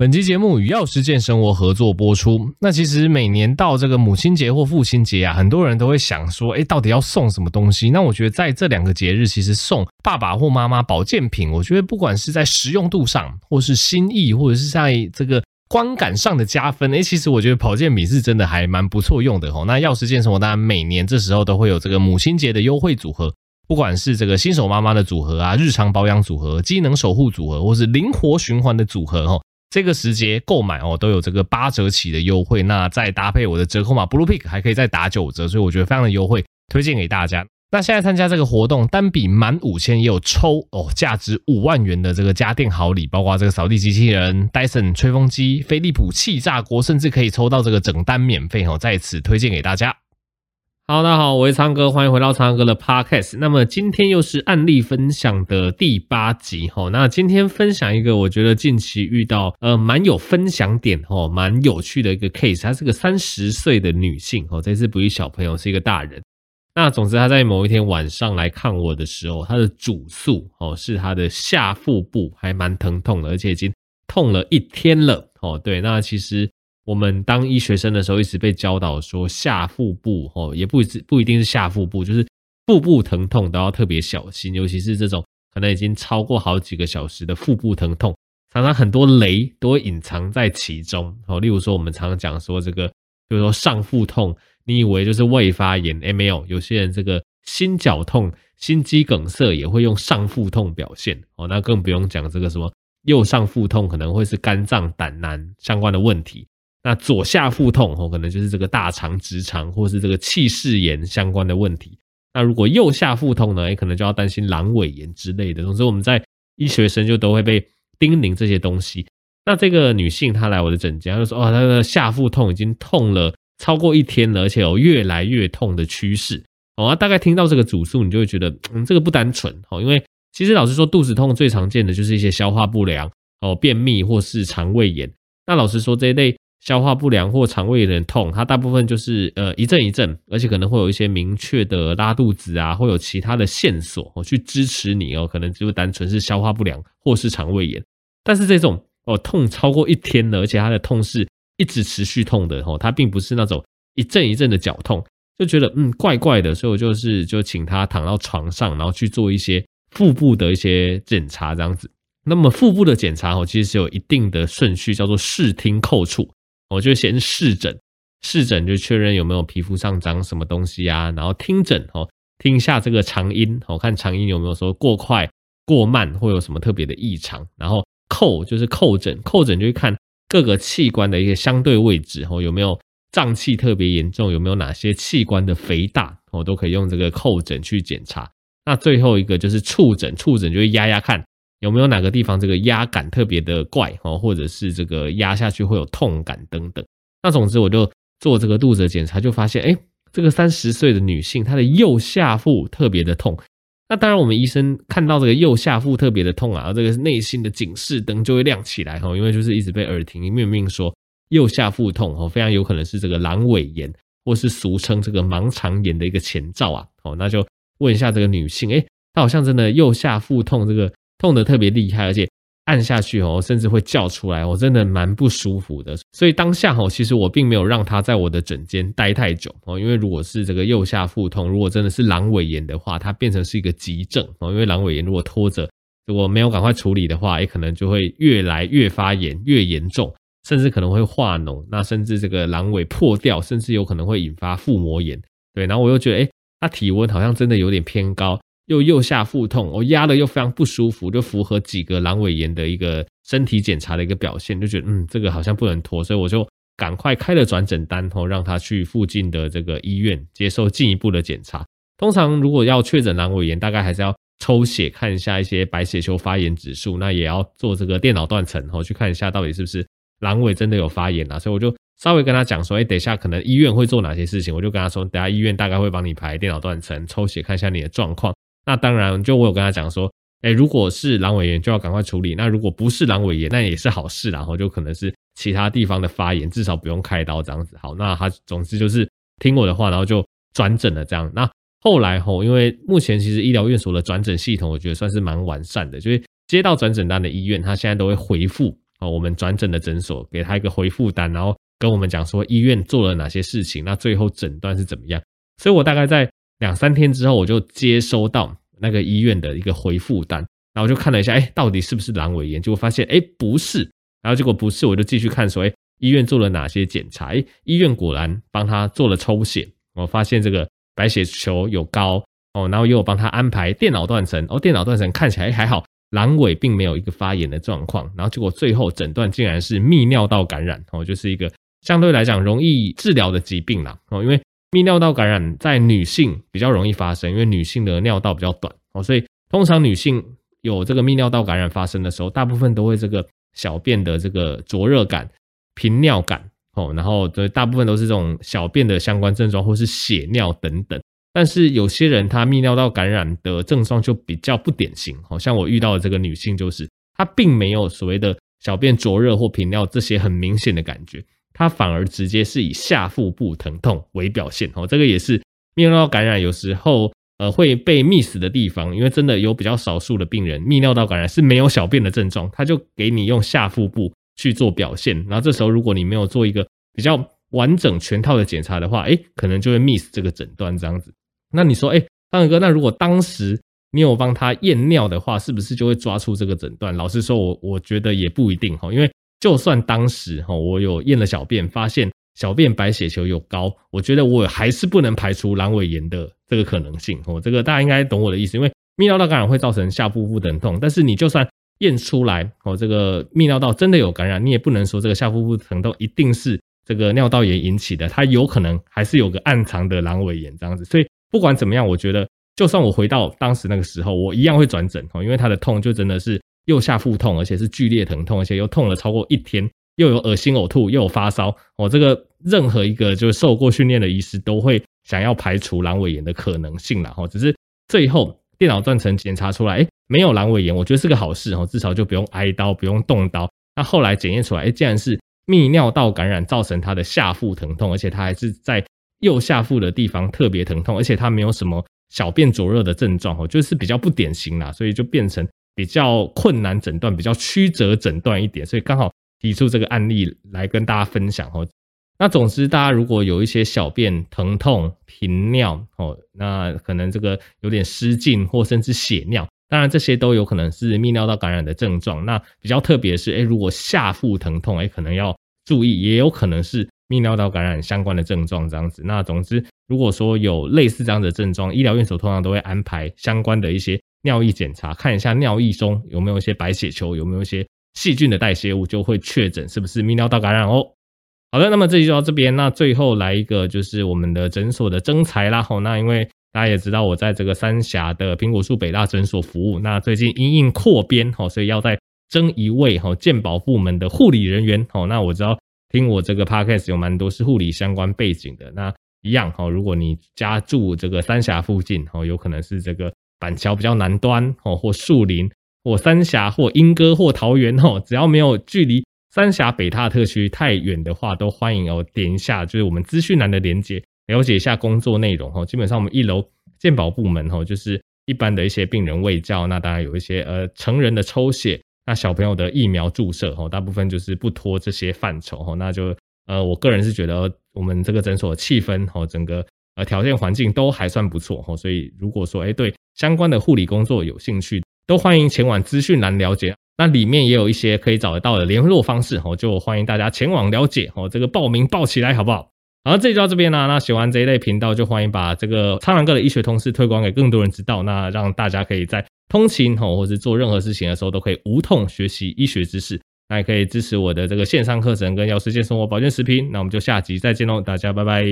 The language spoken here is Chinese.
本期节目与药师健生活合作播出。那其实每年到这个母亲节或父亲节啊，很多人都会想说，诶，到底要送什么东西？那我觉得在这两个节日，其实送爸爸或妈妈保健品，我觉得不管是在实用度上，或是心意，或者是在这个观感上的加分，诶，其实我觉得保健品是真的还蛮不错用的哦。那药师健生活当然每年这时候都会有这个母亲节的优惠组合，不管是这个新手妈妈的组合啊，日常保养组合，机能守护组合，或是灵活循环的组合哦。这个时节购买哦，都有这个八折起的优惠，那再搭配我的折扣码 Bluepick 还可以再打九折，所以我觉得非常的优惠，推荐给大家。那现在参加这个活动，单笔满五千也有抽哦，价值五万元的这个家电好礼，包括这个扫地机器人、Dyson 吹风机、飞利浦气炸锅，甚至可以抽到这个整单免费哦，在此推荐给大家。好，大家好，我是苍哥，欢迎回到苍哥的 Podcast。那么今天又是案例分享的第八集哈。那今天分享一个我觉得近期遇到呃蛮有分享点哦，蛮有趣的一个 case。她是个三十岁的女性哦，这次不是小朋友，是一个大人。那总之她在某一天晚上来看我的时候，她的主诉哦是她的下腹部还蛮疼痛的，而且已经痛了一天了哦。对，那其实。我们当医学生的时候，一直被教导说下腹部哦，也不不一定是下腹部，就是腹部疼痛都要特别小心，尤其是这种可能已经超过好几个小时的腹部疼痛，常常很多雷都会隐藏在其中哦。例如说，我们常常讲说这个，比如说上腹痛，你以为就是胃发炎，诶没有，有些人这个心绞痛、心肌梗塞也会用上腹痛表现哦。那更不用讲这个什么右上腹痛，可能会是肝脏胆囊相关的问题。那左下腹痛哦，可能就是这个大肠直肠或是这个气室炎相关的问题。那如果右下腹痛呢，也可能就要担心阑尾炎之类的。总之，我们在医学生就都会被叮咛这些东西。那这个女性她来我的诊间，她就说：“哦，她的下腹痛已经痛了超过一天了，而且有越来越痛的趋势。”哦，大概听到这个主诉，你就会觉得，嗯，这个不单纯哦，因为其实老实说，肚子痛最常见的就是一些消化不良哦、便秘或是肠胃炎。那老实说，这一类。消化不良或肠胃有点痛，它大部分就是呃一阵一阵，而且可能会有一些明确的拉肚子啊，会有其他的线索哦去支持你哦，可能就单纯是消化不良或是肠胃炎。但是这种哦痛超过一天了，而且它的痛是一直持续痛的哦，它并不是那种一阵一阵的绞痛，就觉得嗯怪怪的，所以我就是就请他躺到床上，然后去做一些腹部的一些检查这样子。那么腹部的检查哦，其实是有一定的顺序，叫做视听叩触。我就先视诊，视诊就确认有没有皮肤上长什么东西啊，然后听诊哦，听一下这个长音哦，看长音有没有说过快、过慢，或有什么特别的异常。然后叩就是叩诊，叩诊就会看各个器官的一个相对位置哦，有没有胀气特别严重，有没有哪些器官的肥大哦，都可以用这个叩诊去检查。那最后一个就是触诊，触诊就会压压看。有没有哪个地方这个压感特别的怪哦，或者是这个压下去会有痛感等等？那总之我就做这个肚子的检查，就发现哎，这个三十岁的女性她的右下腹特别的痛。那当然我们医生看到这个右下腹特别的痛啊，这个内心的警示灯就会亮起来哈，因为就是一直被耳听面命说右下腹痛哦，非常有可能是这个阑尾炎，或是俗称这个盲肠炎的一个前兆啊。哦，那就问一下这个女性，哎，她好像真的右下腹痛这个。痛得特别厉害，而且按下去哦，甚至会叫出来，我真的蛮不舒服的。所以当下哦，其实我并没有让他在我的诊间待太久哦，因为如果是这个右下腹痛，如果真的是阑尾炎的话，它变成是一个急症哦。因为阑尾炎如果拖着，如果没有赶快处理的话，也可能就会越来越发炎，越严重，甚至可能会化脓，那甚至这个阑尾破掉，甚至有可能会引发腹膜炎。对，然后我又觉得，诶，他体温好像真的有点偏高。又右下腹痛，我压的又非常不舒服，就符合几个阑尾炎的一个身体检查的一个表现，就觉得嗯，这个好像不能拖，所以我就赶快开了转诊单，后让他去附近的这个医院接受进一步的检查。通常如果要确诊阑尾炎，大概还是要抽血看一下一些白血球发炎指数，那也要做这个电脑断层，后去看一下到底是不是阑尾真的有发炎啊。所以我就稍微跟他讲说，哎，等一下可能医院会做哪些事情，我就跟他说，等下医院大概会帮你排电脑断层，抽血看一下你的状况。那当然，就我有跟他讲说，哎，如果是阑尾炎，就要赶快处理；那如果不是阑尾炎，那也是好事，然后就可能是其他地方的发炎，至少不用开刀这样子。好，那他总之就是听我的话，然后就转诊了这样。那后来吼，因为目前其实医疗院所的转诊系统，我觉得算是蛮完善的，就是接到转诊单的医院，他现在都会回复啊，我们转诊的诊所，给他一个回复单，然后跟我们讲说医院做了哪些事情，那最后诊断是怎么样。所以我大概在两三天之后，我就接收到那个医院的一个回复单，然后我就看了一下，哎，到底是不是阑尾炎？结果发现，哎，不是。然后结果不是，我就继续看说，哎，医院做了哪些检查？哎，医院果然帮他做了抽血，我发现这个白血球有高哦，然后又帮他安排电脑断层，哦，电脑断层看起来还好，阑尾并没有一个发炎的状况。然后结果最后诊断竟然是泌尿道感染，哦，就是一个相对来讲容易治疗的疾病啦，哦，因为泌尿道感染在女性比较容易发生，因为女性的尿道比较短，哦，所以通常女性有这个泌尿道感染发生的时候，大部分都会这个。小便的这个灼热感、频尿感，哦，然后对，大部分都是这种小便的相关症状，或是血尿等等。但是有些人他泌尿道感染的症状就比较不典型，好像我遇到的这个女性就是，她并没有所谓的小便灼热或频尿这些很明显的感觉，她反而直接是以下腹部疼痛为表现，哦，这个也是泌尿道感染有时候。呃，会被 miss 的地方，因为真的有比较少数的病人，泌尿道感染是没有小便的症状，他就给你用下腹部去做表现，然后这时候如果你没有做一个比较完整全套的检查的话，诶，可能就会 miss 这个诊断这样子。那你说，诶，方伟哥，那如果当时你有帮他验尿的话，是不是就会抓出这个诊断？老实说，我我觉得也不一定哈，因为就算当时哈我有验了小便，发现。小便白血球有高，我觉得我还是不能排除阑尾炎的这个可能性哦。这个大家应该懂我的意思，因为泌尿道感染会造成下腹部疼痛，但是你就算验出来哦，这个泌尿道真的有感染，你也不能说这个下腹部疼痛一定是这个尿道炎引起的，它有可能还是有个暗藏的阑尾炎这样子。所以不管怎么样，我觉得就算我回到当时那个时候，我一样会转诊哦，因为他的痛就真的是右下腹痛，而且是剧烈疼痛，而且又痛了超过一天。又有恶心呕吐，又有发烧，哦，这个任何一个就是受过训练的医师都会想要排除阑尾炎的可能性啦，哦，只是最后电脑断层检查出来，诶，没有阑尾炎，我觉得是个好事，哦，至少就不用挨刀，不用动刀。那后来检验出来，哎，竟然是泌尿道感染造成他的下腹疼痛，而且他还是在右下腹的地方特别疼痛，而且他没有什么小便灼热的症状，哦，就是比较不典型啦，所以就变成比较困难诊断，比较曲折诊断一点，所以刚好。提出这个案例来跟大家分享哦。那总之，大家如果有一些小便疼痛、频尿哦，那可能这个有点失禁或甚至血尿，当然这些都有可能是泌尿道感染的症状。那比较特别是，诶，如果下腹疼痛，诶，可能要注意，也有可能是泌尿道感染相关的症状这样子。那总之，如果说有类似这样的症状，医疗院所通常都会安排相关的一些尿液检查，看一下尿液中有没有一些白血球，有没有一些。细菌的代谢物就会确诊是不是泌尿道感染哦。好的，那么这集就到这边。那最后来一个就是我们的诊所的征才啦。吼，那因为大家也知道我在这个三峡的苹果树北大诊所服务，那最近因应扩编，吼，所以要再征一位吼健保部门的护理人员。吼，那我知道听我这个 podcast 有蛮多是护理相关背景的。那一样吼，如果你家住这个三峡附近，吼，有可能是这个板桥比较南端，吼，或树林。或三峡、或莺歌、或桃园哦，只要没有距离三峡北大特区太远的话，都欢迎哦点一下，就是我们资讯栏的连接，了解一下工作内容哦。基本上我们一楼健保部门哦，就是一般的一些病人卫教，那当然有一些呃成人的抽血，那小朋友的疫苗注射哦，大部分就是不脱这些范畴哦。那就呃，我个人是觉得我们这个诊所气氛哦，整个呃条件环境都还算不错哦。所以如果说哎对相关的护理工作有兴趣，都欢迎前往资讯栏了解，那里面也有一些可以找得到的联络方式，就欢迎大家前往了解哦。这个报名报起来好不好？好，这就到这边啦。那喜欢这一类频道，就欢迎把这个苍蓝鸽的医学通识推广给更多人知道，那让大家可以在通勤哦，或是做任何事情的时候，都可以无痛学习医学知识。那也可以支持我的这个线上课程跟药师健生活保健食品。那我们就下集再见喽，大家拜拜。